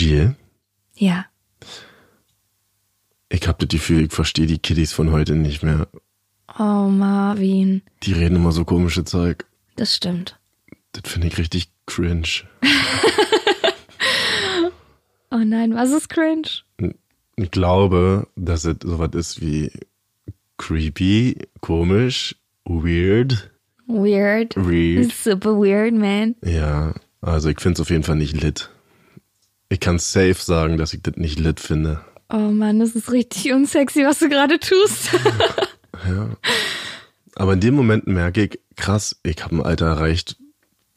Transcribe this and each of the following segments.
Jill, Ja. ich hab das Gefühl, ich verstehe die Kiddies von heute nicht mehr. Oh, Marvin. Die reden immer so komische Zeug. Das stimmt. Das finde ich richtig cringe. Oh nein, was ist cringe? Ich glaube, dass es sowas ist wie creepy, komisch, weird. Weird. Weird. Super weird, man. Ja, also ich finde es auf jeden Fall nicht lit. Ich kann safe sagen, dass ich das nicht lit finde. Oh Mann, das ist richtig unsexy, was du gerade tust. Aber in dem Moment merke ich, krass, ich habe ein Alter erreicht,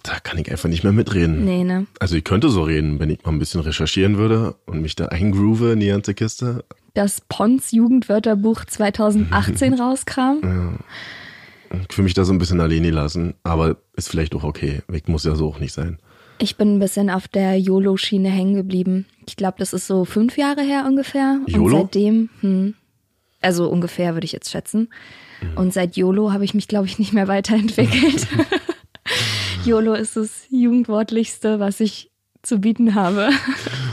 da kann ich einfach nicht mehr mitreden. nee, ne? Also ich könnte so reden, wenn ich mal ein bisschen recherchieren würde und mich da eingroove in die ganze Kiste. Das Pons Jugendwörterbuch 2018 rauskam. Ich will mich da so ein bisschen alleine lassen, aber ist vielleicht auch okay. Ich muss ja so auch nicht sein. Ich bin ein bisschen auf der YOLO-Schiene hängen geblieben. Ich glaube, das ist so fünf Jahre her ungefähr. YOLO? Und seitdem, hm, also ungefähr würde ich jetzt schätzen. Und seit YOLO habe ich mich, glaube ich, nicht mehr weiterentwickelt. YOLO ist das Jugendwortlichste, was ich zu bieten habe.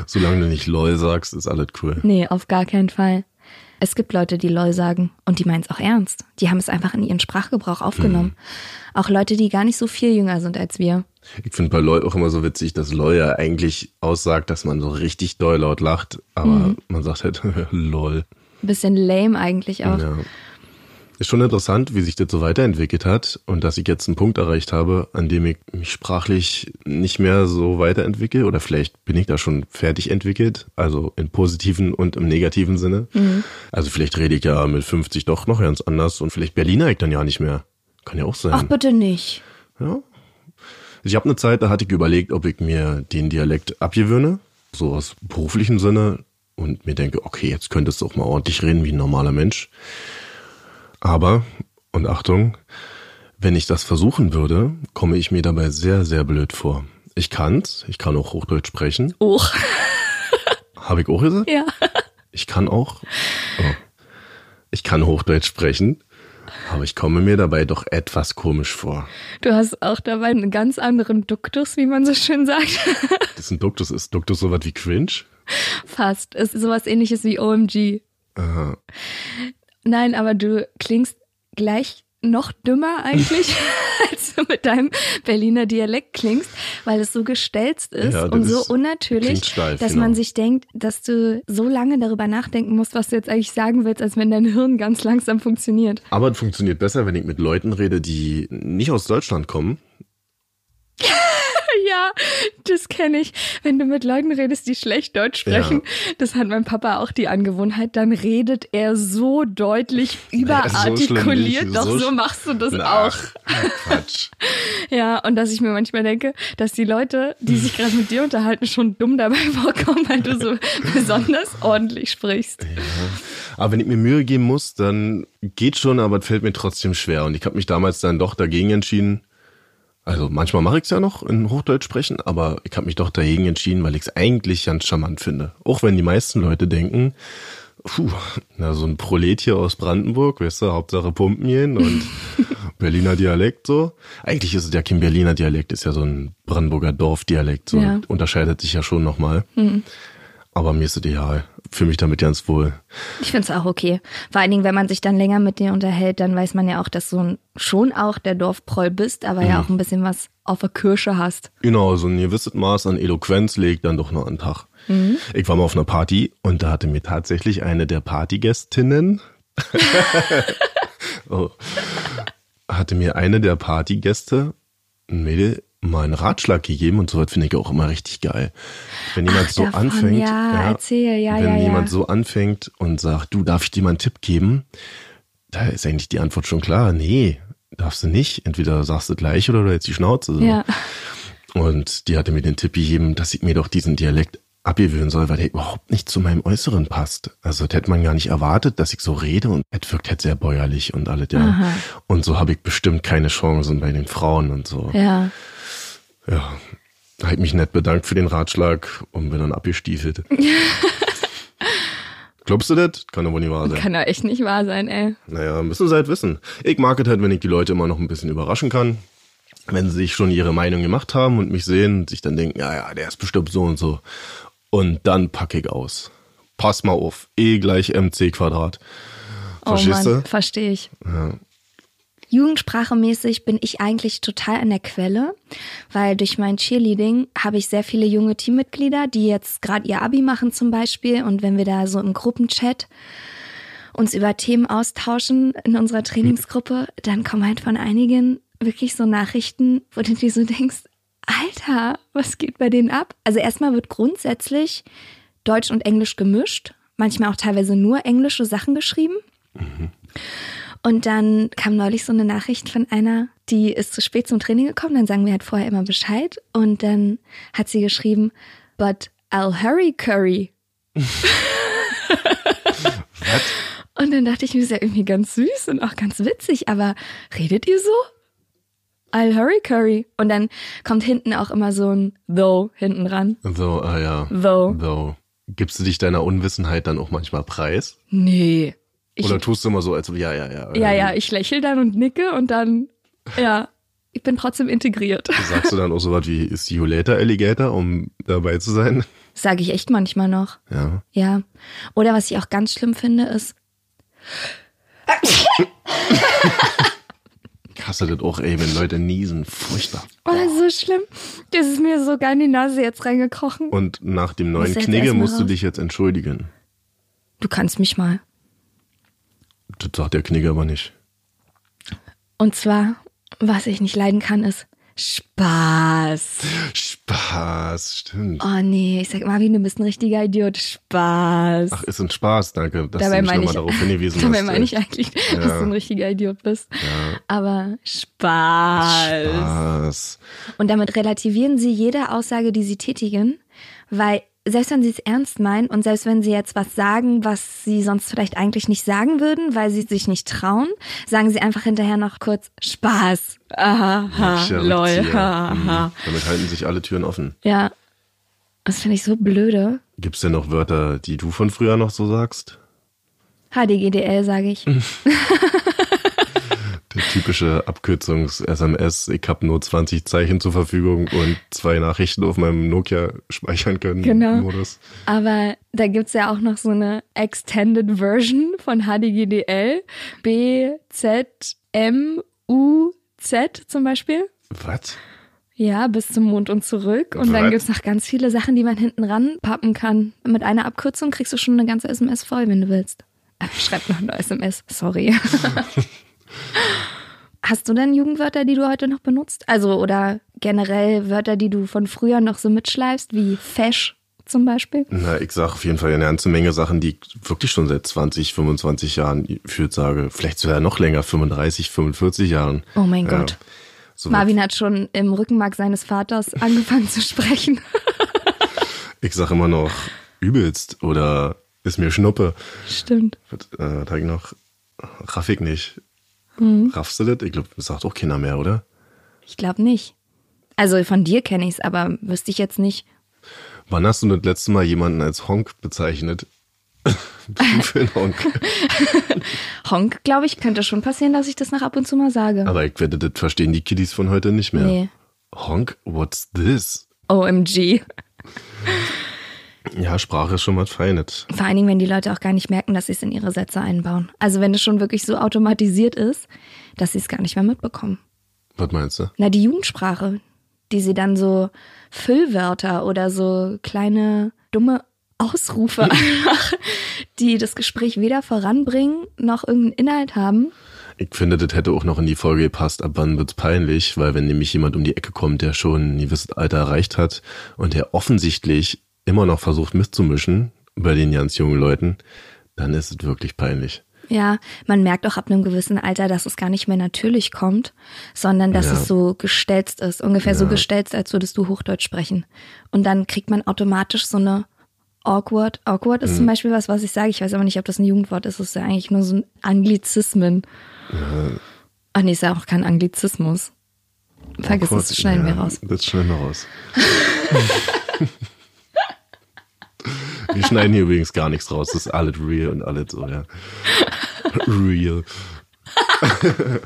Solange du nicht LOL sagst, ist alles cool. Nee, auf gar keinen Fall. Es gibt Leute, die LOL sagen und die meinen es auch ernst. Die haben es einfach in ihren Sprachgebrauch aufgenommen. Auch Leute, die gar nicht so viel jünger sind als wir. Ich finde bei LOL auch immer so witzig, dass LOL ja eigentlich aussagt, dass man so richtig doll laut lacht, aber man sagt halt LOL. Bisschen lame eigentlich auch. Ja. Ist schon interessant, wie sich das so weiterentwickelt hat und dass ich jetzt einen Punkt erreicht habe, an dem ich mich sprachlich nicht mehr so weiterentwickle oder vielleicht bin ich da schon fertig entwickelt, also im positiven und im negativen Sinne. Also vielleicht rede ich ja mit 50 doch noch ganz anders und vielleicht Berliner ich dann ja nicht mehr. Kann ja auch sein. Ach, bitte nicht. Ja. Ich habe eine Zeit, da hatte ich überlegt, ob ich mir den Dialekt abgewöhne, so aus beruflichem Sinne, und mir denke, okay, jetzt könntest du auch mal ordentlich reden wie ein normaler Mensch. Aber, und Achtung, wenn ich das versuchen würde, komme ich mir dabei sehr, sehr blöd vor. Ich kann's, ich kann auch Hochdeutsch sprechen. Oh, Habe ich auch gesagt? ja. Ich kann auch. Oh. Ich kann Hochdeutsch sprechen, aber ich komme mir dabei doch etwas komisch vor. Du hast auch dabei einen ganz anderen Duktus, wie man so schön sagt. Das ist ein Duktus. Ist Duktus sowas wie cringe? Fast. Es ist sowas ähnliches wie OMG. Aha. Nein, aber du klingst gleich noch dümmer eigentlich, als du mit deinem Berliner Dialekt klingst, weil es so gestelzt ist Ja, und so ist- unnatürlich, steif, dass genau. man sich denkt, dass du so lange darüber nachdenken musst, was du jetzt eigentlich sagen willst, als wenn dein Hirn ganz langsam funktioniert. Aber es funktioniert besser, wenn ich mit Leuten rede, die nicht aus Deutschland kommen. Ja, das kenne ich. Wenn du mit Leuten redest, die schlecht Deutsch sprechen, das hat mein Papa auch die Angewohnheit, dann redet er so deutlich überartikuliert. nicht, Doch so so machst du das auch. Ach, Quatsch. Ja, und dass ich mir manchmal denke, dass die Leute, die sich gerade mit dir unterhalten, schon dumm dabei vorkommen, weil du so besonders ordentlich sprichst. Aber wenn ich mir Mühe geben muss, dann geht schon, aber es fällt mir trotzdem schwer. Und ich habe mich damals dann doch dagegen entschieden. Also manchmal mache ich es ja noch in Hochdeutsch sprechen, aber ich habe mich doch dagegen entschieden, weil ich es eigentlich ganz charmant finde. Auch wenn die meisten Leute denken, puh, na so ein Prolet hier aus Brandenburg, weißt du, Hauptsache Pumpen gehen und Berliner Dialekt so. Eigentlich ist es ja kein Berliner Dialekt, ist ja so ein Brandenburger Dorfdialekt, so Ja. unterscheidet sich ja schon nochmal. Aber mir ist es egal, fühle mich damit ganz wohl. Ich finde es auch okay. Vor allen Dingen, wenn man sich dann länger mit dir unterhält, dann weiß man ja auch, dass du schon auch der Dorfproll bist, aber ja auch ein bisschen was auf der Kirsche hast. Genau, so ein gewisses Maß an Eloquenz legt dann doch noch an den Tag. Ich war mal auf einer Party und da hatte mir tatsächlich eine der Partygästinnen, oh, hatte mir eine der Partygäste, ein Mädel, mal einen Ratschlag gegeben und sowas finde ich auch immer richtig geil. Wenn jemand Ach, so davon, anfängt, ja, erzähl, ja, wenn ja, ja. jemand so anfängt und sagt, du, darf ich dir mal einen Tipp geben? Da ist eigentlich die Antwort schon klar. Nee, darfst du nicht. Entweder sagst du gleich oder du hältst die Schnauze. So. Und die hatte mir den Tipp gegeben, dass ich mir doch diesen Dialekt abgewöhnen soll, weil der überhaupt nicht zu meinem Äußeren passt. Also das hätte man gar nicht erwartet, dass ich so rede und es wirkt halt sehr bäuerlich und alles, ja. Aha. Und so habe ich bestimmt keine Chancen bei den Frauen und so. Ja. Ja. Da habe ich mich nett bedankt für den Ratschlag und bin dann abgestiefelt. Glaubst du das? Kann aber nicht wahr sein. Kann doch echt nicht wahr sein, ey. Naja, müssen sie halt wissen. Ich mag es halt, wenn ich die Leute immer noch ein bisschen überraschen kann. Wenn sie sich schon ihre Meinung gemacht haben und mich sehen und sich dann denken, ja, ja, der ist bestimmt so und so. Und dann packe ich aus. Pass mal auf. E gleich mc Quadrat. Verstehst oh Mann, du? verstehe ich. Ja. Jugendsprachemäßig bin ich eigentlich total an der Quelle, weil durch mein Cheerleading habe ich sehr viele junge Teammitglieder, die jetzt gerade ihr Abi machen zum Beispiel. Und wenn wir da so im Gruppenchat uns über Themen austauschen in unserer Trainingsgruppe, dann kommen halt von einigen wirklich so Nachrichten, wo du dir so denkst, Alter, was geht bei denen ab? Also erstmal wird grundsätzlich Deutsch und Englisch gemischt, manchmal auch teilweise nur englische Sachen geschrieben. Und dann kam neulich so eine Nachricht von einer, die ist zu spät zum Training gekommen. Dann sagen wir halt vorher immer Bescheid. Und dann hat sie geschrieben, but I'll hurry curry. Und dann dachte ich mir, ist ja irgendwie ganz süß und auch ganz witzig, aber redet ihr so? I'll hurry curry. Und dann kommt hinten auch immer so ein though hinten ran. So, ah ja. Though. So. Gibst du dich deiner Unwissenheit dann auch manchmal preis? Nee. Ich, Oder tust du immer so, als ja, ja, ja. ja, ja, ich lächle dann und nicke und dann, ja, ich bin trotzdem integriert. Sagst du dann auch so was wie, see you later, Alligator, um dabei zu sein? Sage ich echt manchmal noch. Ja. Ja. Oder was ich auch ganz schlimm finde, ist, Ich hasse das auch, ey, wenn Leute niesen. Furchtbar. oh, das ist so schlimm. Das ist mir sogar in die Nase jetzt reingekrochen. Und nach dem neuen Knigge musst du dich jetzt entschuldigen. Du kannst mich mal. Das sagt der Knigge aber nicht. Und zwar, was ich nicht leiden kann, ist Spaß. Spaß, stimmt. Oh nee, ich sag Marvin, du bist ein richtiger Idiot. Spaß. Ach, ist ein Spaß, danke, dass Dabei du mich nochmal darauf hingewiesen Dabei hast. meine ich eigentlich, dass du ein richtiger Idiot bist. Aber Spaß. Spaß. Und damit relativieren sie jede Aussage, die sie tätigen, weil selbst wenn sie es ernst meinen und selbst wenn sie jetzt was sagen, was sie sonst vielleicht eigentlich nicht sagen würden, weil sie sich nicht trauen, sagen sie einfach hinterher noch kurz Spaß. Aha, ha, Tja, lol, ha, Mhm. ha. Damit halten sich alle Türen offen. Ja, das finde ich so blöde. Gibt's denn noch Wörter, die du von früher noch so sagst? HDGDL sage ich. Typische Abkürzungs-SMS, ich habe nur 20 Zeichen zur Verfügung und zwei Nachrichten auf meinem Nokia speichern können. Genau. Modus. Aber da gibt's ja auch noch so eine Extended Version von HDGDL. B, Z, M, U, Z zum Beispiel. Was? Ja, bis zum Mond und zurück. Und dann Was? gibt's noch ganz viele Sachen, die man hinten ranpappen kann. Mit einer Abkürzung kriegst du schon eine ganze SMS voll, wenn du willst. Äh, Schreib noch eine SMS, sorry. Hast du denn Jugendwörter, die du heute noch benutzt? Also, oder generell Wörter, die du von früher noch so mitschleifst, wie fesch zum Beispiel? Na, ich sage auf jeden Fall eine ganze Menge Sachen, die ich wirklich schon seit 20, 25 Jahren gefühlt sage. Vielleicht sogar noch länger, 35, 45 Jahren. Oh mein Gott. So Marvin hat schon im Rückenmark seines Vaters angefangen zu sprechen. Ich sage immer noch übelst oder ist mir Schnuppe. Stimmt. Was, äh, hab ich noch? Raff ich nicht. Mhm. Raffst du das? Ich glaube, das sagt auch keiner mehr, oder? Ich glaube nicht. Also von dir kenne ich's, aber wüsste ich jetzt nicht. Wann hast du das letzte Mal jemanden als Honk bezeichnet? Für ein Honk? Honk, glaube ich, könnte schon passieren, dass ich das noch ab und zu mal sage. Aber ich werde das verstehen die Kiddies von heute nicht mehr. Nee. Honk? What's this? OMG. Ja, Sprache ist schon was Feines. Vor allen Dingen, wenn die Leute auch gar nicht merken, dass sie es in ihre Sätze einbauen. Also wenn es schon wirklich so automatisiert ist, dass sie es gar nicht mehr mitbekommen. Was meinst du? Na, die Jugendsprache, die sie dann so Füllwörter oder so kleine dumme Ausrufe einfach, die das Gespräch weder voranbringen noch irgendeinen Inhalt haben. Ich finde, das hätte auch noch in die Folge gepasst, ab wann wird's peinlich, weil wenn nämlich jemand um die Ecke kommt, der schon ein gewisses Alter erreicht hat und der offensichtlich immer noch versucht mitzumischen bei den ganz jungen Leuten, dann ist es wirklich peinlich. Ja, man merkt auch ab einem gewissen Alter, dass es gar nicht mehr natürlich kommt, sondern dass Ja. es so gestelzt ist. Ungefähr so Ja. gestelzt, als würdest du Hochdeutsch sprechen. Und dann kriegt man automatisch so eine awkward. Awkward Mhm. ist zum Beispiel was, was ich sage. Ich weiß aber nicht, ob das ein Jugendwort ist. Es ist ja eigentlich nur so ein Anglizismen. Ach nee, ist ja auch kein Anglizismus. Vergiss Awkward, es, schneiden wir ja, raus. Das schneiden wir raus. wir schneiden hier übrigens gar nichts raus. Das ist alles real und alles so, ja. Real. oh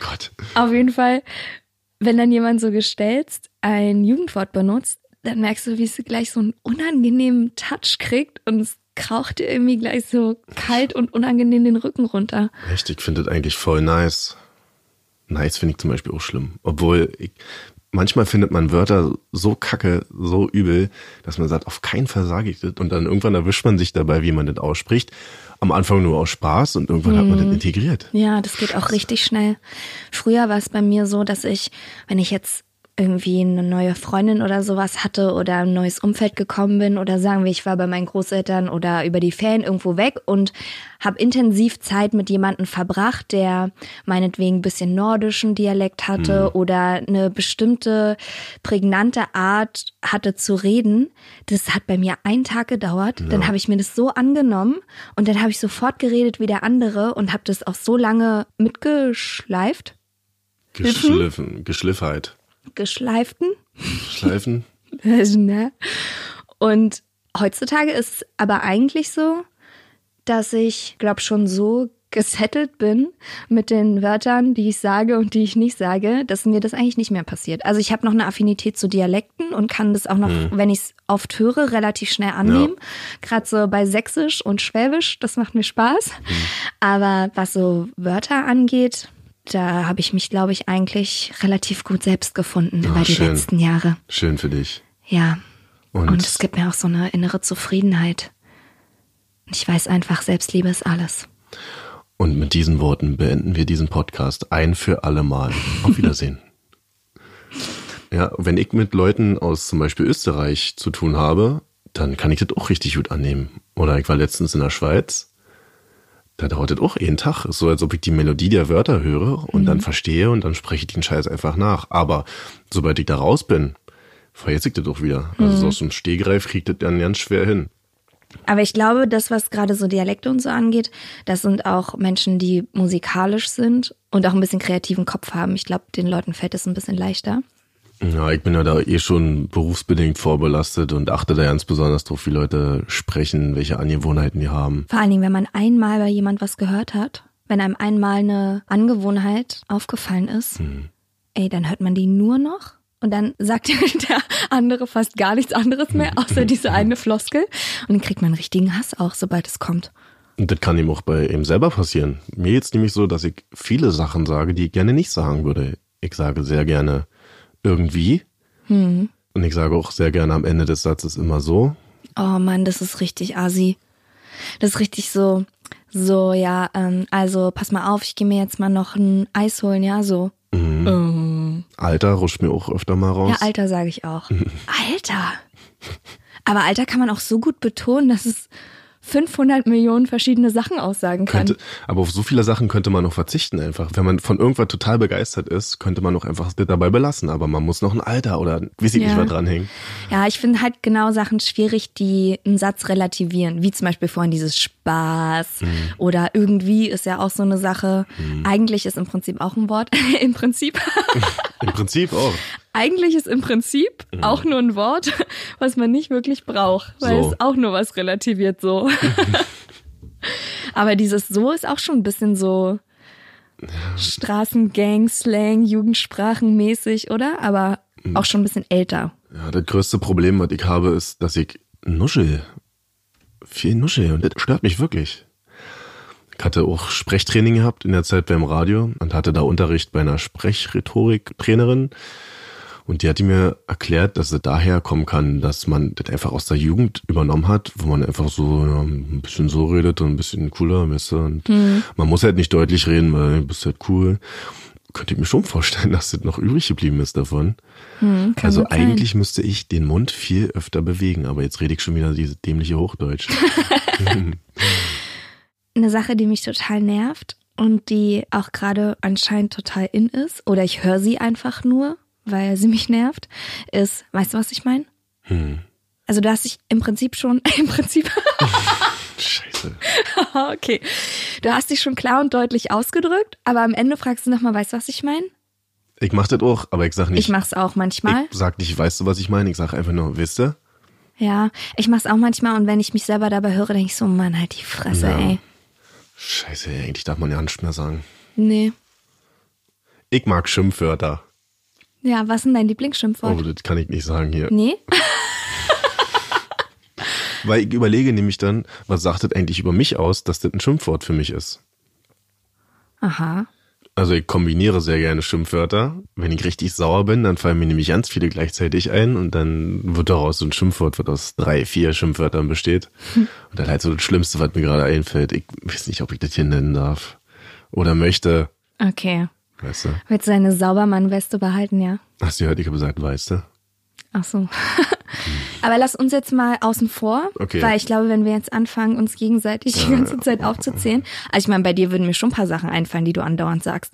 Gott. Auf jeden Fall, wenn dann jemand so gestelzt ein Jugendwort benutzt, dann merkst du, wie es gleich so einen unangenehmen Touch kriegt und es kraucht dir irgendwie gleich so kalt und unangenehm den Rücken runter. Ich finde das eigentlich voll nice. Nice finde ich zum Beispiel auch schlimm. Obwohl, ich, manchmal findet man Wörter so kacke, so übel, dass man sagt, auf keinen Fall sage ich das. Und dann irgendwann erwischt man sich dabei, wie man das ausspricht. Am Anfang nur aus Spaß und irgendwann hat man das integriert. Ja, das geht auch richtig schnell. Früher war es bei mir so, dass ich, wenn ich jetzt irgendwie eine neue Freundin oder sowas hatte oder ein neues Umfeld gekommen bin oder sagen wir, ich war bei meinen Großeltern oder über die Ferien irgendwo weg und habe intensiv Zeit mit jemandem verbracht, der meinetwegen ein bisschen nordischen Dialekt hatte oder eine bestimmte prägnante Art hatte zu reden. Das hat bei mir einen Tag gedauert. Dann habe ich mir das so angenommen und dann habe ich sofort geredet wie der andere und habe das auch so lange mitgeschleift, Geschliffen, Geschliffheit. Geschleiften. Schleifen. ne? Und heutzutage ist es aber eigentlich so, dass ich, glaube schon so gesettelt bin mit den Wörtern, die ich sage und die ich nicht sage, dass mir das eigentlich nicht mehr passiert. Also ich habe noch eine Affinität zu Dialekten und kann das auch noch, wenn ich es oft höre, relativ schnell annehmen. Gerade so bei Sächsisch und Schwäbisch, das macht mir Spaß. Aber was so Wörter angeht, da habe ich mich, glaube ich, eigentlich relativ gut selbst gefunden über die schön. letzten Jahre. Schön für dich. Ja. Und, Und es gibt mir auch so eine innere Zufriedenheit. Und ich weiß einfach, Selbstliebe ist alles. und mit diesen Worten beenden wir diesen Podcast ein für alle Mal. Auf Wiedersehen. ja, wenn ich mit Leuten aus zum Beispiel Österreich zu tun habe, dann kann ich das auch richtig gut annehmen. Oder ich war letztens in der Schweiz. Da dauert das auch einen Tag. Ist so, als ob ich die Melodie der Wörter höre und dann verstehe und dann spreche ich den Scheiß einfach nach. Aber sobald ich da raus bin, vergesse ich das auch wieder. Also so aus dem Stehgreif kriegt das dann ganz schwer hin. Aber ich glaube, das, was gerade so Dialekte und so angeht, das sind auch Menschen, die musikalisch sind und auch ein bisschen kreativen Kopf haben. Ich glaube, den Leuten fällt es ein bisschen leichter. Ja, ich bin ja da eh schon berufsbedingt vorbelastet und achte da ganz besonders drauf, wie Leute sprechen, welche Angewohnheiten die haben. Vor allen Dingen, wenn man einmal bei jemand was gehört hat, wenn einem einmal eine Angewohnheit aufgefallen ist, ey, dann hört man die nur noch und dann sagt der andere fast gar nichts anderes mehr, außer diese eine Floskel. Und dann kriegt man einen richtigen Hass auch, sobald es kommt. Und das kann ihm auch bei ihm selber passieren. Mir jetzt nämlich so, dass ich viele Sachen sage, die ich gerne nicht sagen würde. Ich sage sehr gerne irgendwie. Und ich sage auch sehr gerne am Ende des Satzes immer so. Oh Mann, das ist richtig assi. Das ist richtig so, so, ja, ähm, also pass mal auf, ich gehe mir jetzt mal noch ein Eis holen, ja, so. Alter rutscht mir auch öfter mal raus. Ja, Alter sage ich auch. Alter. Aber Alter kann man auch so gut betonen, dass es 500 Millionen verschiedene Sachen aussagen kann. Könnte, aber auf so viele Sachen könnte man noch verzichten einfach. Wenn man von irgendwas total begeistert ist, könnte man noch einfach dabei belassen. Aber man muss noch ein Alter oder weiß ich nicht Ja. was dranhängen. Ja, ich finde halt genau Sachen schwierig, die einen Satz relativieren. Wie zum Beispiel vorhin dieses Spaß oder irgendwie ist ja auch so eine Sache. Eigentlich ist im Prinzip auch ein Wort. Im Prinzip. Im Prinzip auch. Eigentlich ist im Prinzip auch nur ein Wort, was man nicht wirklich braucht, weil So. es auch nur was relativiert so. Aber dieses so ist auch schon ein bisschen so Straßengang, Slang, Jugendsprachenmäßig, oder? Aber auch schon ein bisschen älter. Ja, das größte Problem, was ich habe, ist, dass ich nuschel. Viel nuschel und das stört mich wirklich. Ich hatte auch Sprechtraining gehabt in der Zeit beim Radio und hatte da Unterricht bei einer Sprechrhetorik-Trainerin. Und die hat mir erklärt, dass es daher kommen kann, dass man das einfach aus der Jugend übernommen hat, wo man einfach so ja, ein bisschen so redet und ein bisschen cooler, weißt du? Und man muss halt nicht deutlich reden, weil du bist halt cool. Könnte ich mir schon vorstellen, dass das noch übrig geblieben ist davon. Hm, also gut sein. eigentlich müsste ich den Mund viel öfter bewegen, aber jetzt rede ich schon wieder diese dämliche Hochdeutsch. Eine Sache, die mich total nervt und die auch gerade anscheinend total in ist, oder ich höre sie einfach nur, weil sie mich nervt, ist, weißt du, was ich meine? Hm. Also du hast dich im Prinzip schon, im Prinzip, Scheiße. okay, du hast dich schon klar und deutlich ausgedrückt, aber am Ende fragst du nochmal, weißt du, was ich meine? Ich mach das auch, aber ich sag nicht. Ich mach's auch manchmal. Ich sag nicht, weißt du, was ich meine? Ich sag einfach nur, wisst ihr? Ja, ich mach's auch manchmal und wenn ich mich selber dabei höre, denke ich so, Mann, halt die Fresse, Ja. ey. Scheiße, eigentlich darf man ja nicht mehr sagen. Nee. Ich mag Schimpfwörter. Ja, was denn dein Oh, Lieblingsschimpfwort? das kann ich nicht sagen hier. Nee? Weil ich überlege nämlich dann, was sagt das eigentlich über mich aus, dass das ein Schimpfwort für mich ist. Aha. Also ich kombiniere sehr gerne Schimpfwörter. Wenn ich richtig sauer bin, dann fallen mir nämlich ganz viele gleichzeitig ein und dann wird daraus so ein Schimpfwort, was aus drei, vier Schimpfwörtern besteht. Und dann halt so das Schlimmste, was mir gerade einfällt. Ich weiß nicht, ob ich das hier nennen darf. Oder möchte. Okay. Weißt du? Willst du deine Saubermann-Weste behalten, ja? Hast du gehört, ich habe gesagt, weißt du? Ach so. Aber lass uns jetzt mal außen vor, Okay. weil ich glaube, wenn wir jetzt anfangen, uns gegenseitig die ganze Zeit aufzuzählen, also ich meine, bei dir würden mir schon ein paar Sachen einfallen, die du andauernd sagst.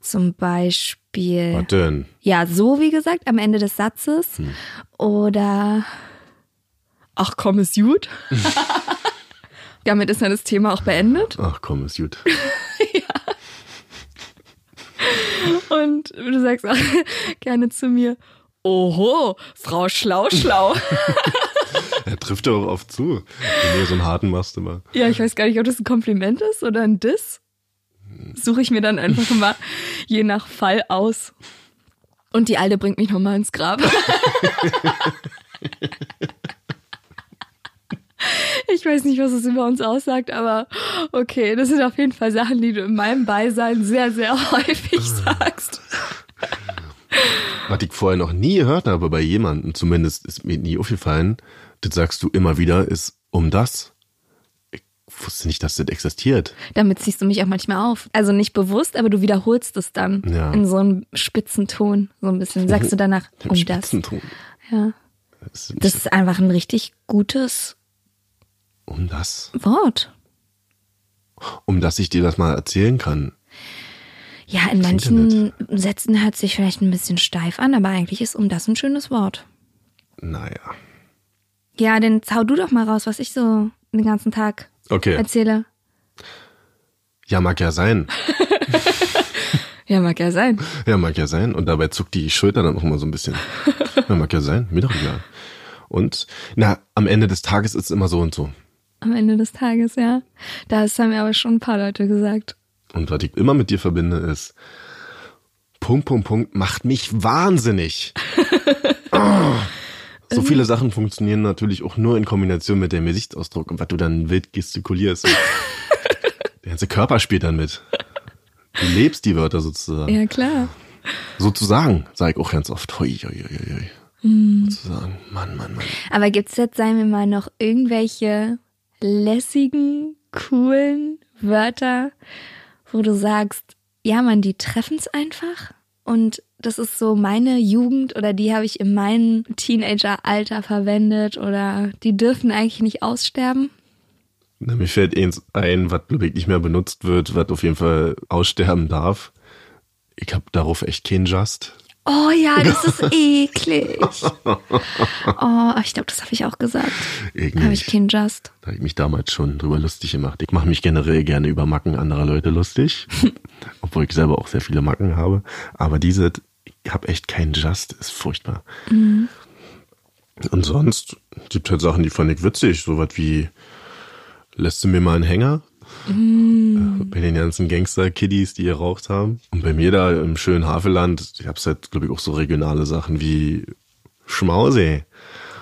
Zum Beispiel, Was denn? ja, so wie gesagt, am Ende des Satzes oder ach komm, ist gut. Damit ist dann das Thema auch beendet. Ach komm, ist gut. Und du sagst auch gerne zu mir, oho, Frau Schlau Schlau. Er trifft ja auch oft zu. Wenn du so einen harten machst immer. Ja, ich weiß gar nicht, ob das ein Kompliment ist oder ein Diss. Suche ich mir dann einfach immer je nach Fall aus. Und die Alte bringt mich nochmal ins Grab. Ich weiß nicht, was es über uns aussagt, aber okay, das sind auf jeden Fall Sachen, die du in meinem Beisein sehr, sehr häufig sagst. Was ich vorher noch nie gehört habe bei jemandem, zumindest ist mir nie aufgefallen, das sagst du immer wieder, ist um das. Ich wusste nicht, dass das existiert. Damit ziehst du mich auch manchmal auf. Also nicht bewusst, aber du wiederholst es dann Ja. in so einem spitzen Ton, so ein bisschen. Sagst du danach Im um das. Spitzenton. Ja. Das ist Das ist einfach ein richtig gutes um das. Wort. Um das ich dir das mal erzählen kann. Ja, in manchen Sätzen hört sich vielleicht ein bisschen steif an, aber eigentlich ist um das ein schönes Wort. Naja. Ja, dann zau du doch mal raus, was ich so den ganzen Tag Okay. erzähle. Ja, mag ja sein. Ja, mag ja sein. Ja, mag ja sein. Und dabei zuckt die Schulter dann auch mal so ein bisschen. Ja, mag ja sein. Mir doch egal. Und, na, am Ende des Tages ist es immer so und so. Am Ende des Tages, ja. Das haben mir aber schon ein paar Leute gesagt. Und was ich immer mit dir verbinde, ist Punkt, Punkt, Punkt, macht mich wahnsinnig. oh. So viele Sachen funktionieren natürlich auch nur in Kombination mit dem Gesichtsausdruck und was du dann wild gestikulierst. Der ganze Körper spielt dann mit. Du lebst die Wörter sozusagen. Ja, klar. Sozusagen, sage ich auch ganz oft. Hui, hui, hui, hui. Sozusagen. Mann, Mann, Mann. Aber gibt's jetzt, sagen wir mal, noch irgendwelche lässigen, coolen Wörter, wo du sagst, ja, man, die treffen's einfach? Und das ist so meine Jugend oder die habe ich in meinem Teenageralter verwendet oder die dürfen eigentlich nicht aussterben? Na, mir fällt eins ein, was glaube ich nicht mehr benutzt wird, was auf jeden Fall aussterben darf. Ich habe darauf echt keinen Just. Oh ja, das ist eklig. Oh, ich glaube, das habe ich auch gesagt. Habe ich keinen Just. Da habe ich mich damals schon drüber lustig gemacht. Ich mache mich generell gerne über Macken anderer Leute lustig, obwohl ich selber auch sehr viele Macken habe. Aber diese, ich habe echt keinen Just, ist furchtbar. Und sonst gibt halt Sachen, die fand ich witzig, sowas wie lässt du mir mal einen Hänger? Äh, Bei den ganzen Gangster-Kiddies, die geraucht haben. Und bei mir da im schönen Havelland, ich hab's halt, glaube ich, auch so regionale Sachen wie Schmausee.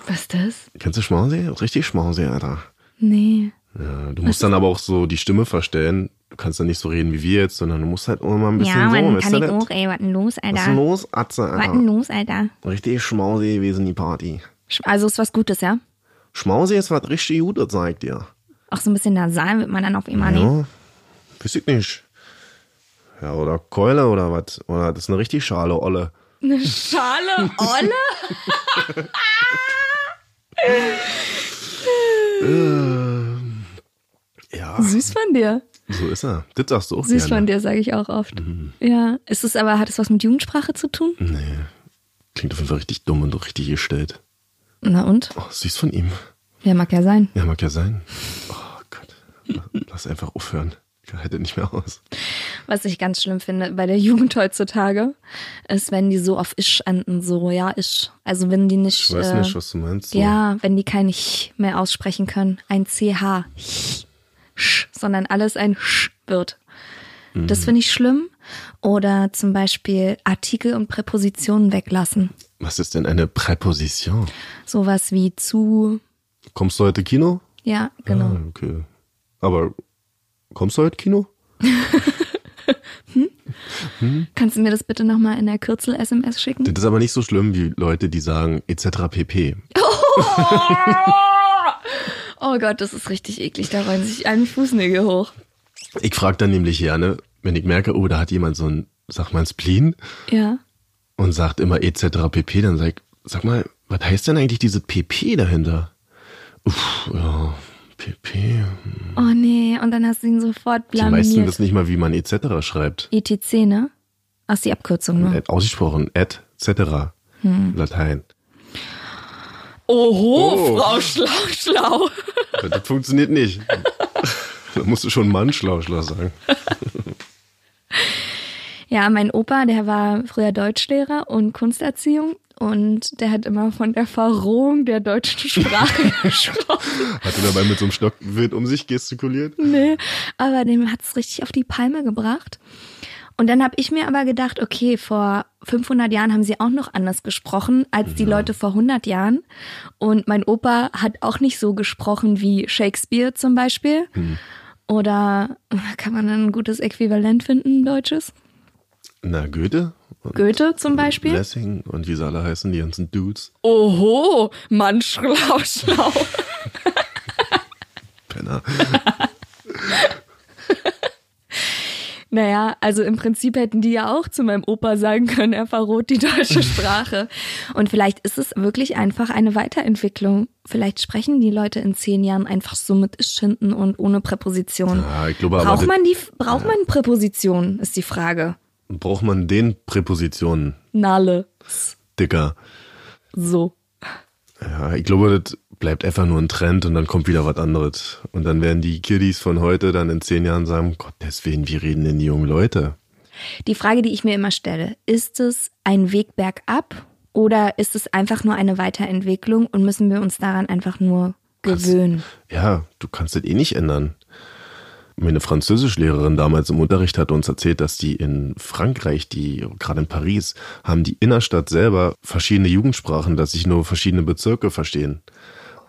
Was ist das? Kennst du Schmausee? Richtig Schmausee, Alter. Nee. Ja, du musst dann aber auch so die Stimme verstellen, du kannst dann nicht so reden wie wir jetzt, sondern du musst halt immer mal ein bisschen Ja, so, weißt kann ich das? auch, ey, was denn los, Was ist denn Alter? los, Atze, Was denn Alter? los, Alter? Richtig schmausi gewesen, die Party. Also ist was Gutes, ja? Schmausi ist was richtig Gutes, sag ich dir. Auch so ein bisschen nasal wird man dann auf einmal. Ja, weiß ich nicht. Ja, oder Keule oder was? Oder das ist eine richtig schale Olle. Eine Schale Olle? Ja, Süß von dir. so ist er. Das sagst du auch Süß von gerne. dir, sage ich auch oft. Ja. Ist es aber, hat es was mit Jugendsprache zu tun? Nee, klingt auf jeden Fall richtig dumm und richtig gestellt. Na und? Oh, süß von ihm. Ja, mag ja sein. Ja, mag ja sein. Oh. Lass einfach aufhören. Ich halte nicht mehr aus. Was ich ganz schlimm finde bei der Jugend heutzutage, ist, wenn die so auf isch enden, so, ja, isch. Also wenn die nicht, Ich weiß äh, nicht, was du meinst. So. ja, wenn die kein ch mehr aussprechen können, ein ch, ch, sch, sondern alles ein sch wird. Mhm. Das finde ich schlimm. Oder zum Beispiel Artikel und Präpositionen weglassen. Was ist denn eine Präposition? Sowas wie zu, Kommst du heute Kino? ja, genau. Ah, okay. Aber kommst du heute Kino? Kannst du mir das bitte nochmal in der Kürzel-SMS schicken? Das ist aber nicht so schlimm wie Leute, die sagen etc. pp. Oh Gott, das ist richtig eklig. Da rollen sich einen Fußnägel hoch. Ich frage dann nämlich gerne, wenn ich merke, oh, da hat jemand so ein, sag mal, ein Spleen Ja. und sagt immer etc. pp, dann sag ich, sag mal, was heißt denn eigentlich dieses pp dahinter? Uff, ja, pp. Oh nee, und dann hast du ihn sofort Die meisten blamiert. wissen nicht mal, wie man etc. schreibt. ETC, ne? Ach, die Abkürzung. Äh, Ausgesprochen, et cetera. Hm. Latein. Oho, Oh. Frau Schlau, schlau. Das funktioniert nicht. da musst du schon Mann schlau, schlau sagen. Ja, mein Opa, der war früher Deutschlehrer und Kunsterziehung und der hat immer von der Verrohung der deutschen Sprache gesprochen. Hat er dabei mit so einem Stock wild um sich gestikuliert? Nee, aber dem hat's richtig auf die Palme gebracht. Und dann habe ich mir aber gedacht, okay, vor 500 Jahren haben sie auch noch anders gesprochen als die Leute vor 100 Jahren. Und mein Opa hat auch nicht so gesprochen wie Shakespeare zum Beispiel. Oder kann man ein gutes Äquivalent finden, deutsches? Na, Goethe? Goethe zum Beispiel? Lessing und wie sie alle heißen, die ganzen Dudes. Oho, Mann, schlau, schlau. Penner. Naja, also im Prinzip hätten die ja auch zu meinem Opa sagen können, er verroht die deutsche Sprache. Und vielleicht ist es wirklich einfach eine Weiterentwicklung. Vielleicht sprechen die Leute in zehn Jahren einfach so mit Isch hinten und ohne Präposition. Ja, ich glaube Braucht man die, braucht man Präpositionen, ist die Frage. Braucht man den Präpositionen, Nalle. Dicker. So. Ja, ich glaube, das bleibt einfach nur ein Trend und dann kommt wieder was anderes. Und dann werden die Kiddies von heute dann in zehn Jahren sagen, Gott, deswegen, wie reden denn die jungen Leute? Die Frage, die ich mir immer stelle, ist es ein Weg bergab oder ist es einfach nur eine Weiterentwicklung und müssen wir uns daran einfach nur gewöhnen? Ja, du kannst das eh nicht ändern. Meine Französischlehrerin damals im Unterricht hat uns erzählt, dass die in Frankreich, die gerade in Paris, haben die Innerstadt selber verschiedene Jugendsprachen, dass sich nur verschiedene Bezirke verstehen.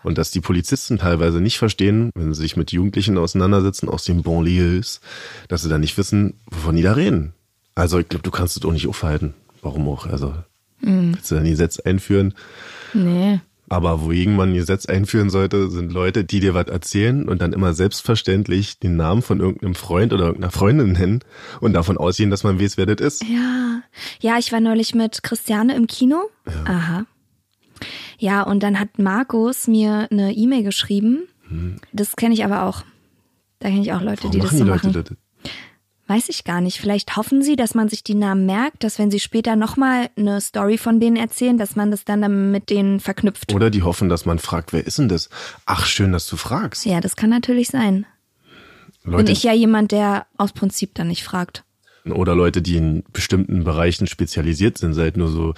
Und dass die Polizisten teilweise nicht verstehen, wenn sie sich mit Jugendlichen auseinandersetzen aus den Banlieues, dass sie dann nicht wissen, wovon die da reden. Also ich glaube, du kannst es auch nicht aufhalten. Warum auch? Also willst du dann die Sätze einführen? Nee. Aber wogegen man ein Gesetz einführen sollte, sind Leute, die dir was erzählen und dann immer selbstverständlich den Namen von irgendeinem Freund oder irgendeiner Freundin nennen und davon ausgehen, dass man weiß, wer das ist. Ja, ja, ich war neulich mit Christiane im Kino. Aha. Ja, und dann hat Markus mir eine E-Mail geschrieben. Das kenne ich aber auch. Da kenne ich auch Leute, Warum die das machen so die Leute machen. das? Weiß ich gar nicht. Vielleicht hoffen sie, dass man sich die Namen merkt, dass wenn sie später nochmal eine Story von denen erzählen, dass man das dann, mit denen verknüpft. Oder die hoffen, dass man fragt, wer ist denn das? Ach, schön, dass du fragst. Ja, das kann natürlich sein. Bin Leute, ich ja jemand, der aus Prinzip dann nicht fragt. oder Leute, die in bestimmten Bereichen spezialisiert sind, seid nur so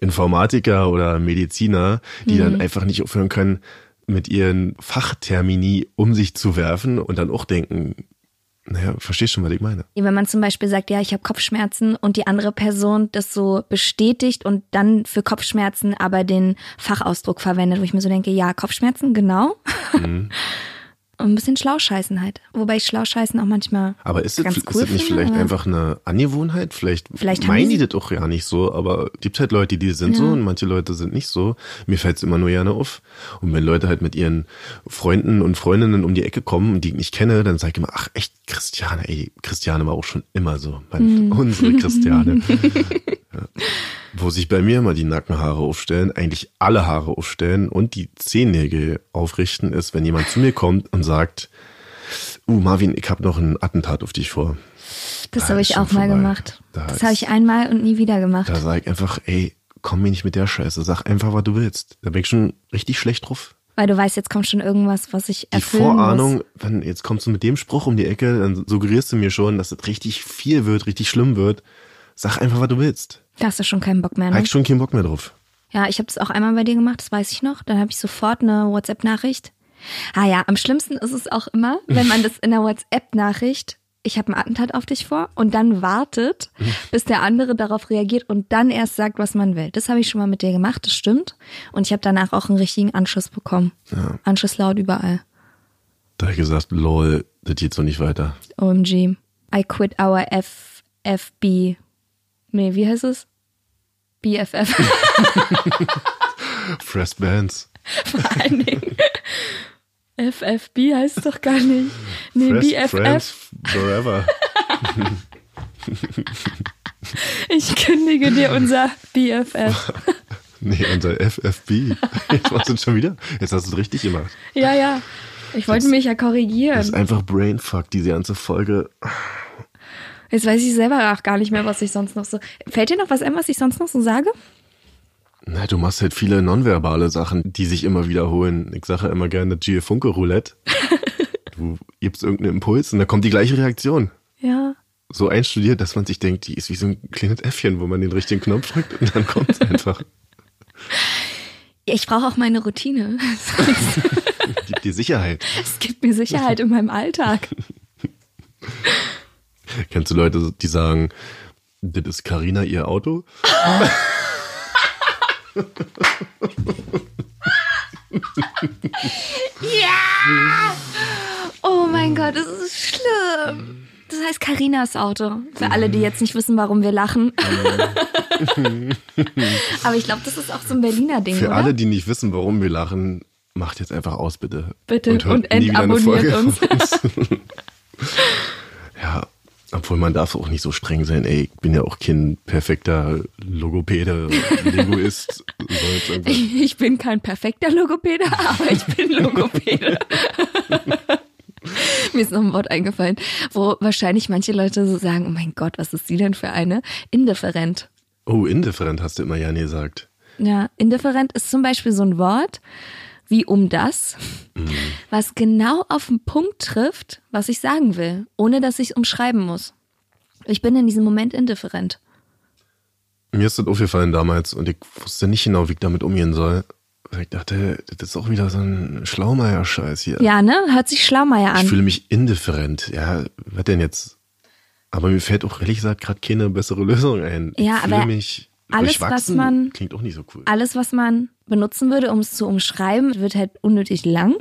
Informatiker oder Mediziner, die Mhm. dann einfach nicht aufhören können, mit ihren Fachtermini um sich zu werfen und dann auch denken, naja, verstehst schon, was ich meine. Wenn man zum Beispiel sagt, ja, ich habe Kopfschmerzen und die andere Person das so bestätigt und dann für Kopfschmerzen aber den Fachausdruck verwendet, wo ich mir so denke, ja, Kopfschmerzen, genau. Und ein bisschen Schlauscheißen halt. Wobei ich Schlauscheißen auch manchmal Aber ist es, ganz ist cool es nicht finde, vielleicht aber- einfach eine Angewohnheit? Vielleicht, Vielleicht meinen die- das auch ja nicht so, aber gibt halt Leute, die sind so und manche Leute sind nicht so. Mir fällt es immer nur gerne auf. Und wenn Leute halt mit ihren Freunden und Freundinnen um die Ecke kommen, die ich nicht kenne, dann sage ich immer, ach echt, Christiane, ey, Christiane war auch schon immer so. Mein, Unsere Christiane. ja. Wo sich bei mir immer die Nackenhaare aufstellen, eigentlich alle Haare aufstellen und die Zehennägel aufrichten, ist, wenn jemand zu mir kommt und sagt, Uh, Marvin, ich habe noch ein Attentat auf dich vor. Das Da habe ich auch mal vorbei. gemacht. Da das habe ich einmal und nie wieder gemacht. Da sag ich einfach, ey, komm mir nicht mit der Scheiße, sag einfach, was du willst. Da bin ich schon richtig schlecht drauf. Weil du weißt, jetzt kommt schon irgendwas, was ich Die erfüllen Vorahnung, muss. wenn jetzt kommst du mit dem Spruch um die Ecke, dann suggerierst du mir schon, dass das richtig viel wird, richtig schlimm wird. Sag einfach, was du willst. Da hast du schon keinen Bock mehr, Hab ne? ich schon keinen Bock mehr drauf. Ja, ich habe das auch einmal bei dir gemacht, das weiß ich noch. Dann habe ich sofort eine WhatsApp-Nachricht. Ah ja, am schlimmsten ist es auch immer, wenn man das in der WhatsApp-Nachricht, ich habe ein Attentat auf dich vor, und dann wartet, bis der andere darauf reagiert und dann erst sagt, was man will. Das habe ich schon mal mit dir gemacht, das stimmt. Und ich habe danach auch einen richtigen Anschluss bekommen. Anschluss laut überall. Da hab ich gesagt, lol, das geht so nicht weiter. OMG. I quit our FFB. Nee, wie heißt es? BFF. Fresh Bands. Vor allen Dingen. FFB heißt es doch gar nicht. Nee, Fresh BFF. Friends Forever. Ich kündige dir unser BFF. Nee, unser FFB. Jetzt machst du es schon wieder. Jetzt hast du es richtig gemacht. Ja, ja. Ich wollte mich ja Das ist korrigieren. einfach Brainfuck, diese ganze Folge. Jetzt weiß ich selber auch gar nicht mehr, was ich sonst noch so. Fällt dir noch was ein, was ich sonst noch so sage? Na, du machst halt viele nonverbale Sachen, die sich immer wiederholen. Ich sage ja immer gerne G Funke Roulette. Du gibst irgendeinen Impuls und da kommt die gleiche Reaktion. Ja. So einstudiert, dass man sich denkt, die ist wie so ein kleines Äffchen, wo man den richtigen Knopf drückt und dann kommt es einfach. Ich brauche auch meine Routine. Gibt dir Sicherheit. Es gibt mir Sicherheit in meinem Alltag. Kennst du Leute, die sagen, das ist Carina ihr Auto? Oh mein Gott, das ist schlimm. Das heißt Karinas Auto. Für alle, die jetzt nicht wissen, warum wir lachen. Aber ich glaube, das ist auch so ein Berliner Ding, Für oder? alle, die nicht wissen, warum wir lachen, macht jetzt einfach aus, bitte. Bitte, hört und eine entabonniert uns. uns. ja, obwohl man darf auch nicht so streng sein. Ey, ich bin ja auch kein perfekter Logopäde, Linguist. ich bin kein perfekter Logopäde, aber ich bin Logopäde. Mir ist noch ein Wort eingefallen, wo wahrscheinlich manche Leute so sagen, oh mein Gott, was ist sie denn für eine? Indifferent. Oh, indifferent hast du immer ja nie gesagt. Ja, indifferent ist zum Beispiel so ein Wort wie um das, was genau auf den Punkt trifft, was ich sagen will, ohne dass ich es umschreiben muss. Ich bin in diesem Moment indifferent. Mir ist das aufgefallen damals und ich wusste nicht genau, wie ich damit umgehen soll. Weil Ich dachte, das ist auch wieder so ein Schlaumeier-Scheiß hier. Ja, ne? Hört sich Schlaumeier Ich an. fühle mich indifferent. Ja, was denn jetzt? Aber mir fällt auch ehrlich gesagt gerade keine bessere Lösung ein. Ja, ich fühle aber mich alles, was man- Klingt auch nicht so cool. Alles, was man benutzen würde, um es zu umschreiben, wird halt unnötig lang.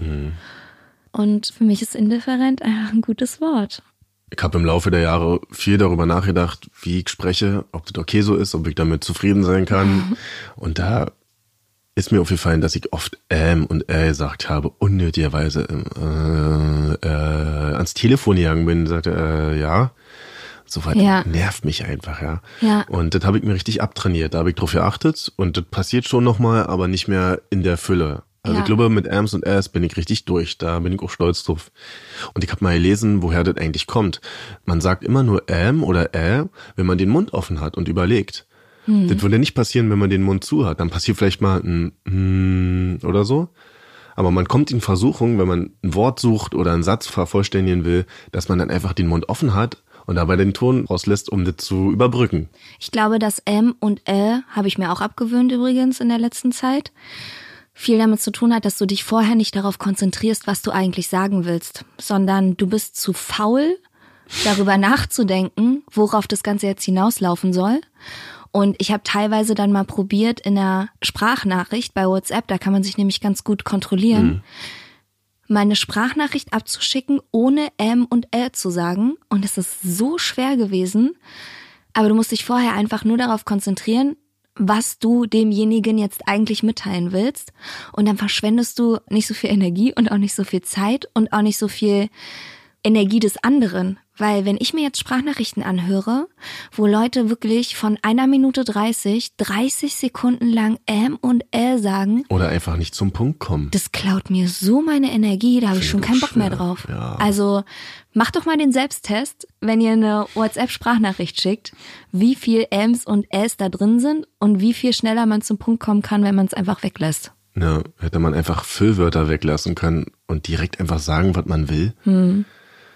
Und für mich ist indifferent einfach ein gutes Wort. Ich habe im Laufe der Jahre viel darüber nachgedacht, wie ich spreche, ob das okay so ist, ob ich damit zufrieden sein kann. Und da ist mir aufgefallen, dass ich oft ähm und äh gesagt habe, unnötigerweise äh, äh, ans Telefon gegangen bin und sagte, äh, ja. So weit Ja. nervt mich einfach, ja. Ja. Und das habe ich mir richtig abtrainiert. Da habe ich drauf geachtet und das passiert schon nochmal, aber nicht mehr in der Fülle. Also Ja. ich glaube, mit Ams und Äs bin ich richtig durch. Da bin ich auch stolz drauf. Und ich habe mal gelesen, woher das eigentlich kommt. Man sagt immer nur ähm oder äh, wenn man den Mund offen hat und überlegt. Das würde nicht passieren, wenn man den Mund zu hat. Dann passiert vielleicht mal ein mm oder so. Aber man kommt in Versuchung, wenn man ein Wort sucht oder einen Satz vervollständigen will, dass man dann einfach den Mund offen hat und dabei den Ton rauslässt, um das zu überbrücken. Ich glaube, das M und Ä habe ich mir auch abgewöhnt übrigens in der letzten Zeit. Viel damit zu tun hat, dass du dich vorher nicht darauf konzentrierst, was du eigentlich sagen willst, sondern du bist zu faul, darüber nachzudenken, worauf das Ganze jetzt hinauslaufen soll. Und ich habe teilweise dann mal probiert in einer Sprachnachricht bei WhatsApp, da kann man sich nämlich ganz gut kontrollieren, meine Sprachnachricht abzuschicken, ohne M und L zu sagen. Und es ist so schwer gewesen. Aber du musst dich vorher einfach nur darauf konzentrieren, was du demjenigen jetzt eigentlich mitteilen willst. Und dann verschwendest du nicht so viel Energie und auch nicht so viel Zeit und auch nicht so viel Energie des anderen. Weil wenn ich mir jetzt Sprachnachrichten anhöre, wo Leute wirklich von einer Minute 30, 30 Sekunden lang M und L sagen, Oder einfach nicht zum Punkt kommen. das klaut mir so meine Energie, da habe ich schon keinen Bock mehr schwer, drauf. ja. Also macht doch mal den Selbsttest, wenn ihr eine WhatsApp-Sprachnachricht schickt, wie viel Ms und Ls da drin sind und wie viel schneller man zum Punkt kommen kann, wenn man es einfach weglässt. Ja, hätte man einfach Füllwörter weglassen können und direkt einfach sagen, was man will. Hm.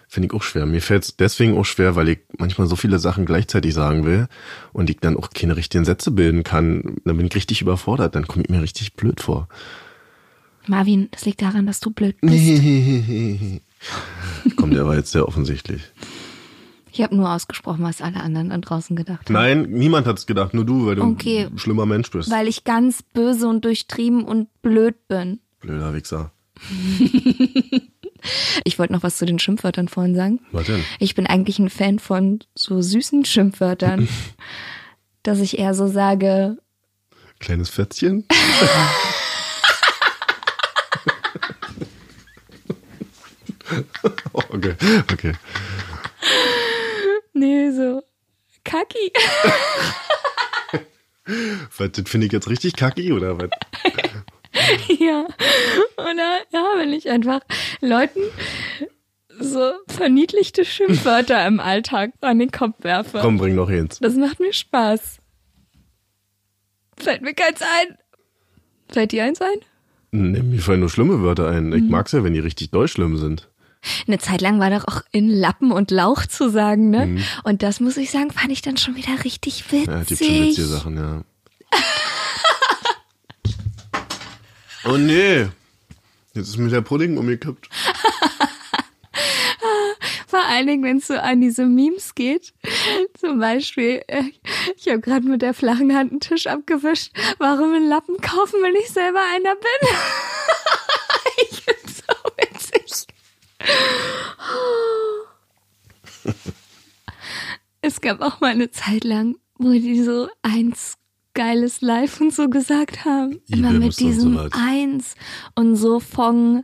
Finde ich auch schwer. Mir fällt es deswegen auch schwer, weil ich manchmal so viele Sachen gleichzeitig sagen will und ich dann auch keine richtigen Sätze bilden kann. Dann bin ich richtig überfordert. Dann komme ich mir richtig blöd vor. Marvin, das liegt daran, dass du blöd bist. Komm, der war jetzt sehr offensichtlich. Ich habe nur ausgesprochen, was alle anderen da draußen gedacht haben. Nein, niemand hat es gedacht, nur du, weil du Okay. ein schlimmer Mensch bist. Weil ich ganz böse und durchtrieben und blöd bin. Blöder Wichser. Ich wollte noch was zu den Schimpfwörtern vorhin sagen. Was denn? Ich bin eigentlich ein Fan von so süßen Schimpfwörtern. dass ich eher so sage, Kleines Fätzchen? Okay, okay. nee, so Kaki. Was, das finde ich jetzt richtig kacki, oder was? ja. Oder ja, wenn ich einfach Leuten so verniedlichte Schimpfwörter im Alltag an den Kopf werfe. Komm, bring noch eins. Das macht mir Spaß. Fällt mir keins ein. Fällt dir eins ein? Nee, mir fallen nur schlimme Wörter ein. Mhm. Ich mag's ja, wenn die richtig doll schlimm sind. Eine Zeit lang war doch auch in Lappen und Lauch zu sagen, ne? Und das muss ich sagen, fand ich dann schon wieder richtig witzig. Mhm. Ja, gibt schon witzige Sachen, ja. Oh nee. Jetzt ist mir der Pudding umgekippt. Vor allen Dingen, wenn es so an diese Memes geht. Zum Beispiel, äh, ich habe gerade mit der flachen Hand einen Tisch abgewischt. Warum einen Lappen kaufen, wenn ich selber einer bin? ich find's so witzig. Es gab auch mal eine Zeit lang, wo die so eins geiles Live und so gesagt haben. Immer mit so diesem was. eins und so von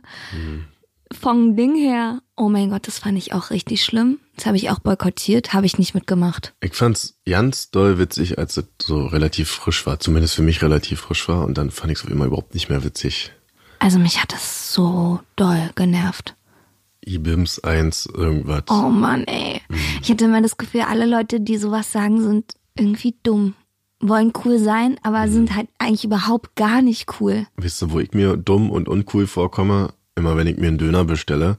vom Ding her, oh mein Gott, das fand ich auch richtig schlimm. Das habe ich auch boykottiert, habe ich nicht mitgemacht. Ich fand's ganz doll witzig, als es so relativ frisch war. Zumindest für mich relativ frisch war. Und dann fand ich es immer überhaupt nicht mehr witzig. Also mich hat das so doll genervt. Ibims 1, irgendwas. Oh Mann, ey. Ich hatte immer das Gefühl, alle Leute, die sowas sagen, sind irgendwie dumm. Wollen cool sein, aber sind halt eigentlich überhaupt gar nicht cool. Wisst ihr, wo ich mir dumm und uncool vorkomme? Immer wenn ich mir einen Döner bestelle.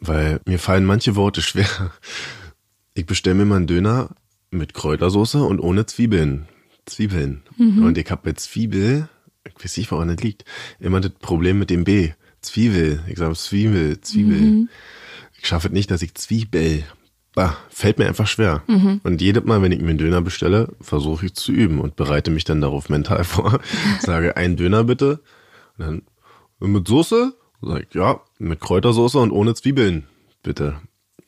Weil mir fallen manche Worte schwer. Ich bestelle mir mal einen Döner mit Kräutersoße und ohne Zwiebeln. Zwiebeln. Und ich habe bei Zwiebel, ich weiß nicht, woran das liegt, immer das Problem mit dem B. Zwiebel. Ich sage Zwiebel, Zwiebel. Ich schaffe es nicht, dass ich Zwiebel. Bah, fällt mir einfach schwer. Und jedes Mal, wenn ich mir einen Döner bestelle, versuche ich zu üben und bereite mich dann darauf mental vor. Sage, einen Döner bitte. Und dann mit Soße? Sag ich, ja, mit Kräutersoße und ohne Zwiebeln, bitte.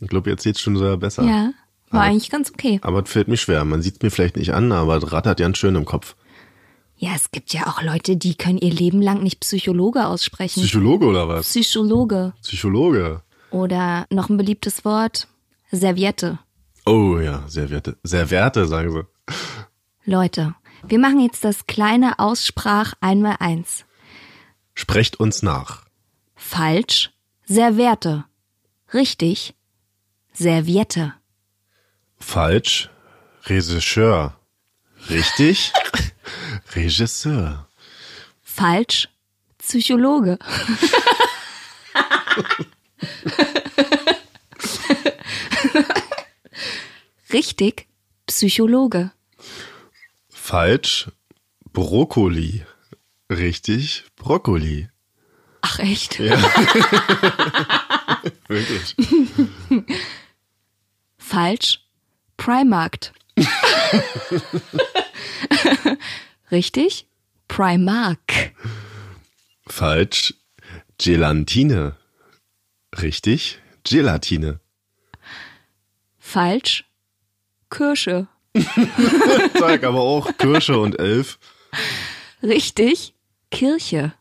Ich glaube, jetzt geht's schon sehr besser. Ja, war Aber- eigentlich ganz okay. Aber es fällt mir schwer. Man sieht's mir vielleicht nicht an, aber es rattert ganz schön im Kopf. Ja, es gibt ja auch Leute, die können ihr Leben lang nicht Psychologe aussprechen. Psychologe oder was? Psychologe. Psychologe. Oder noch ein beliebtes Wort, Serviette. Oh ja, Serviette. Serviette, sagen sie. Leute, wir machen jetzt das kleine Aussprach einmal eins. Sprecht uns nach. Falsch, Serviette. Richtig, Serviette. Falsch. Regisseur. Richtig? Regisseur. Falsch, Psychologe. Richtig, Psychologe. Falsch. Brokkoli. Richtig. Brokkoli. Ach echt? Ja. Wirklich. Falsch, Primarkt. Richtig, Primark. Falsch. Gelatine. Richtig, Gelatine. Falsch. Kirsche. Sag aber auch Kirsche und Elf. Richtig. Kirche.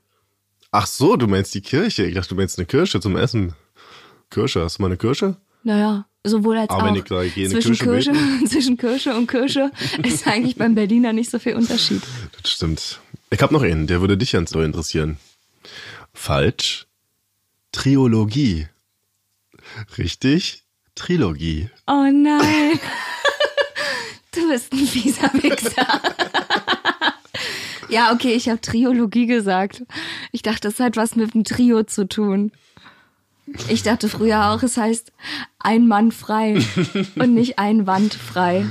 Ach so, du meinst die Kirche. Ich dachte, du meinst eine Kirsche zum Essen. Kirsche, hast du mal eine Kirsche? Naja, sowohl als Aber auch. wenn ich gehe zwischen, Kirche Kirsche, zwischen Kirsche und Kirsche ist eigentlich beim Berliner nicht so viel Unterschied. Das stimmt. Ich habe noch einen, der würde dich ganz so interessieren. Falsch. Triologie. Richtig. Trilogie. Oh nein. Du bist ein fieser Wichser. Ja, okay, ich habe Triologie gesagt. Ich dachte, es hat was mit dem Trio zu tun. Ich dachte früher auch, es heißt ein Mann frei und nicht ein Wand frei.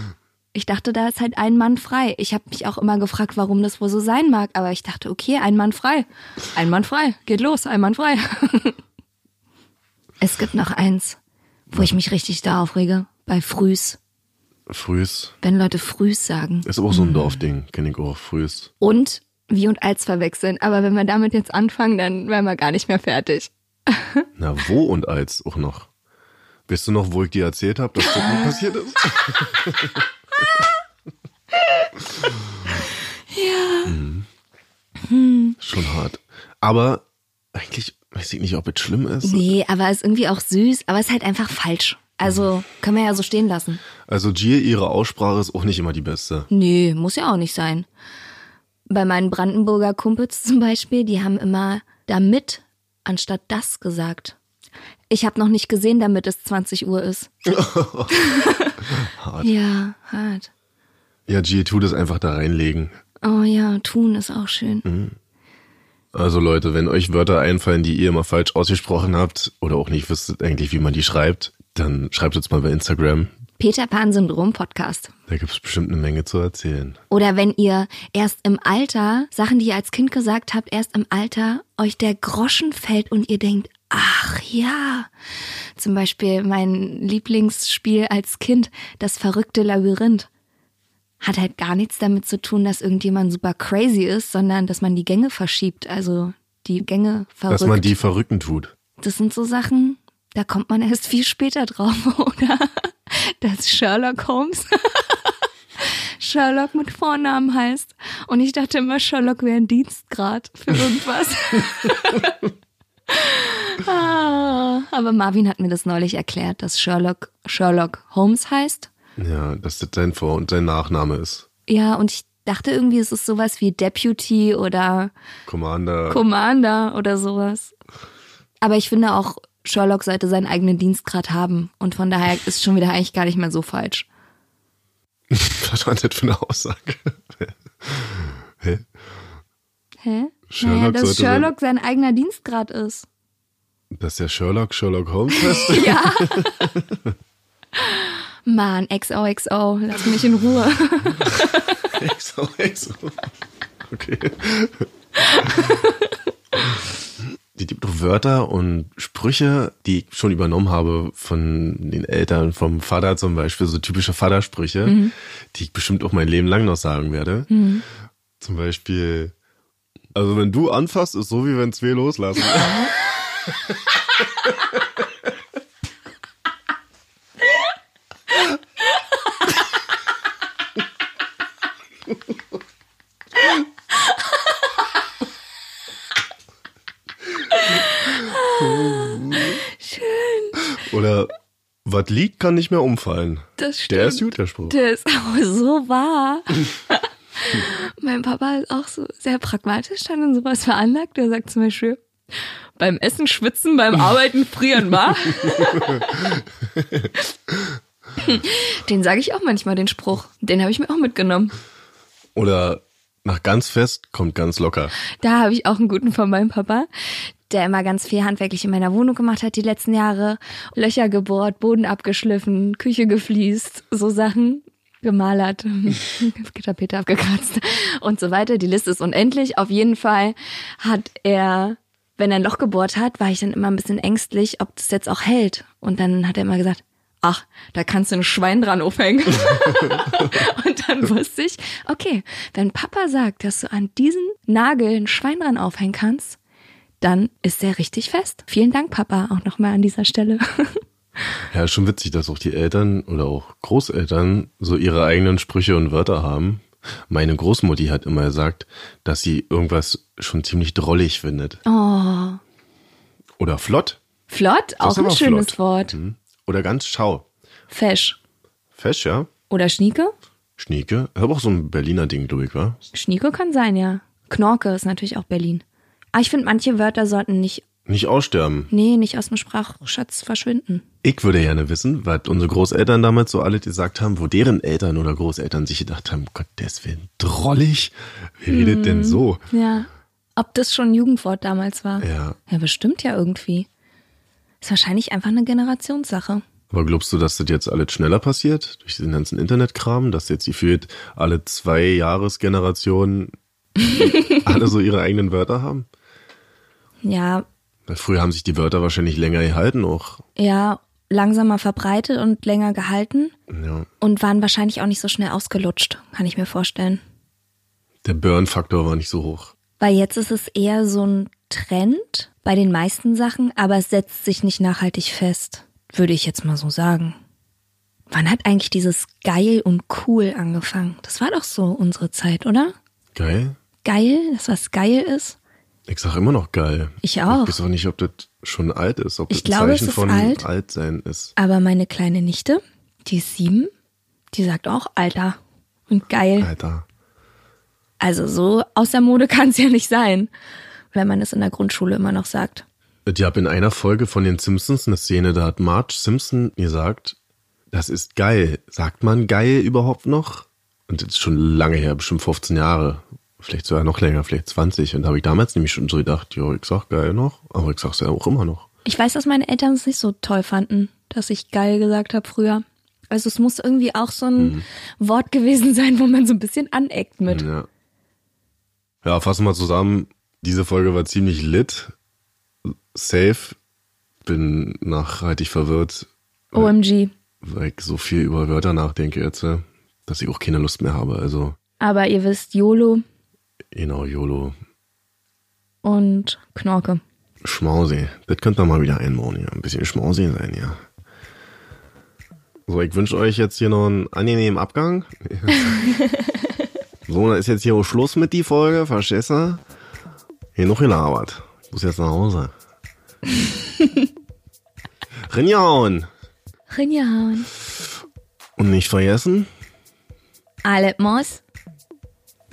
Ich dachte, da ist halt ein Mann frei. Ich habe mich auch immer gefragt, warum das wohl so sein mag, aber ich dachte, okay, ein Mann frei. Ein Mann frei. Geht los, ein Mann frei. Es gibt noch eins, wo ich mich richtig da aufrege. Bei Frühs. Frühs. Wenn Leute Frühs sagen. Ist aber auch so ein Dorfding. Kenn ich auch. Frühs. Und wie und als verwechseln. Aber wenn wir damit jetzt anfangen, dann wären wir gar nicht mehr fertig. Na, wo und als auch noch. Weißt du noch, wo ich dir erzählt habe, dass das nie passiert ist? ja. Hm. Schon hart. Aber eigentlich weiß ich nicht, ob es schlimm ist. Nee, aber ist irgendwie auch süß, aber ist halt einfach falsch. Also können wir ja so stehen lassen. Also Gier, ihre Aussprache ist auch nicht immer die beste. Nee, muss ja auch nicht sein. Bei meinen Brandenburger Kumpels zum Beispiel, die haben immer damit anstatt das gesagt. Ich habe noch nicht gesehen, damit es 20 Uhr ist. Hart. Ja, hart. Ja, Gier, tu das einfach da reinlegen. Oh ja, tun ist auch schön. Also Leute, wenn euch Wörter einfallen, die ihr immer falsch ausgesprochen habt oder auch nicht wisst eigentlich, wie man die schreibt, dann schreibt uns mal bei Instagram. Peter Pan Syndrom Podcast. Da gibt's bestimmt eine Menge zu erzählen. Oder wenn ihr erst im Alter, Sachen, die ihr als Kind gesagt habt, erst im Alter euch der Groschen fällt und ihr denkt, ach ja. Zum Beispiel mein Lieblingsspiel als Kind, das verrückte Labyrinth. Hat halt gar nichts damit zu tun, dass irgendjemand super crazy ist, sondern dass man die Gänge verschiebt, also die Gänge verrückt. Dass man die verrücken tut. Das sind so Sachen, da kommt man erst viel später drauf, oder? Dass Sherlock Holmes Sherlock mit Vornamen heißt. Und ich dachte immer, Sherlock wäre ein Dienstgrad für irgendwas. ah, aber Marvin hat mir das neulich erklärt, dass Sherlock Sherlock Holmes heißt. Ja, dass das sein Vor- und sein Nachname ist. Ja, und ich dachte irgendwie, es ist sowas wie Deputy oder Commander. Commander oder sowas. Aber ich finde auch, Sherlock sollte seinen eigenen Dienstgrad haben. Und von daher ist schon wieder eigentlich gar nicht mehr so falsch. Was war das für eine Aussage? Hä? Hä? Sherlock naja, dass Sherlock sein eigener Dienstgrad ist. Dass der Sherlock Sherlock Holmes heißt? Ja. Mann, XOXO, lass mich in Ruhe. Exo. Okay. Die gibt doch Wörter und Sprüche, die ich schon übernommen habe von den Eltern, vom Vater zum Beispiel, so typische Vatersprüche, die ich bestimmt auch mein Leben lang noch sagen werde. Zum Beispiel, also wenn du anfasst, ist so wie wenn zwei loslassen. Oder was liegt, kann nicht mehr umfallen. Das stimmt. Der ist gut, der Spruch. Der ist auch so wahr. mein Papa ist auch so sehr pragmatisch dann in sowas veranlagt. Der sagt zum Beispiel, beim Essen schwitzen, beim Arbeiten frieren, wa? den sage ich auch manchmal, den Spruch. Den habe ich mir auch mitgenommen. Oder nach ganz fest kommt ganz locker. Da habe ich auch einen guten von meinem Papa, der immer ganz viel handwerklich in meiner Wohnung gemacht hat die letzten Jahre. Löcher gebohrt, Boden abgeschliffen, Küche gefliest, so Sachen gemalert, Gitterpeter abgekratzt und so weiter. Die Liste ist unendlich. Auf jeden Fall hat er, wenn er ein Loch gebohrt hat, war ich dann immer ein bisschen ängstlich, ob das jetzt auch hält. Und dann hat er immer gesagt, ach, da kannst du ein Schwein dran aufhängen. und dann wusste ich, okay, wenn Papa sagt, dass du an diesen Nagel ein Schwein dran aufhängen kannst, dann ist der richtig fest. Vielen Dank, Papa, auch nochmal an dieser Stelle. Ja, schon witzig, dass auch die Eltern oder auch Großeltern so ihre eigenen Sprüche und Wörter haben. Meine Großmutti hat immer gesagt, dass sie irgendwas schon ziemlich drollig findet. Oh, Oder flott. flott, Das auch ein schönes flott. Wort. Mhm. Oder ganz schau. Fesch. Fesch, ja. Oder Schnieke? Schnieke. Aber auch so ein Berliner Ding, glaube ich, wa? Schnieke kann sein, ja. Knorke ist natürlich auch Berlin. Aber ich finde, manche Wörter sollten nicht, Nicht aussterben. nee, nicht aus dem Sprachschatz verschwinden. Ich würde gerne wissen, was unsere Großeltern damals so alle gesagt haben, wo deren Eltern oder Großeltern sich gedacht haben, Gottes Willen, drollig. Wie redet denn so? Ja. Ob das schon ein Jugendwort damals war? Ja. Ja, bestimmt ja irgendwie. Ist wahrscheinlich einfach eine Generationssache. Aber glaubst du, dass das jetzt alles schneller passiert? Durch den ganzen Internetkram, dass jetzt gefühlt alle zwei Jahresgenerationen alle so ihre eigenen Wörter haben? Ja, Weil früher haben sich die Wörter wahrscheinlich länger gehalten auch. ja, langsamer verbreitet und länger gehalten Ja. und waren wahrscheinlich auch nicht so schnell ausgelutscht, kann ich mir vorstellen. Der Burn-Faktor war nicht so hoch. Weil jetzt ist es eher so ein Trend bei den meisten Sachen, aber es setzt sich nicht nachhaltig fest, würde ich jetzt mal so sagen. Wann hat eigentlich dieses geil und cool angefangen? Das war doch so unsere Zeit, oder? Geil. Geil, das was geil ist. Ich sag immer noch geil. Ich auch. Ich weiß auch nicht, ob das schon alt ist, ob Ich das glaube, es Zeichen ist von alt. Altsein ist. Aber meine kleine Nichte, die ist sieben, die sagt auch Alter und geil. Alter. Also so aus der Mode kann es ja nicht sein, wenn man es in der Grundschule immer noch sagt. Ich habe in einer Folge von den Simpsons eine Szene, da hat Marge Simpson gesagt, das ist geil. Sagt man geil überhaupt noch? Und das ist schon lange her, bestimmt 15 Jahre. Vielleicht sogar noch länger, vielleicht 20. Und da habe ich damals nämlich schon so gedacht, jo, ich sag geil noch, aber ich sag's ja auch immer noch. Ich weiß, dass meine Eltern es nicht so toll fanden, dass ich geil gesagt habe früher. Also es muss irgendwie auch so ein Wort gewesen sein, wo man so ein bisschen aneckt mit. Ja. Ja, fassen wir zusammen. Diese Folge war ziemlich lit. Safe. Bin nachhaltig verwirrt, OMG. weil ich so viel über Wörter nachdenke jetzt, dass ich auch keine Lust mehr habe. Also, Aber ihr wisst, YOLO genau, YOLO. und Knorke. Schmausi. Das könnt ihr mal wieder einbauen hier. Ein bisschen Schmausi sein, ja. So, ich wünsche euch jetzt hier noch einen angenehmen Abgang. so, dann ist jetzt hier auch Schluss mit die Folge, verstehst du? Hier noch gelabert. Ich muss jetzt nach Hause. Rinjauen. Rinjahauen. Und nicht vergessen, Alle Moos.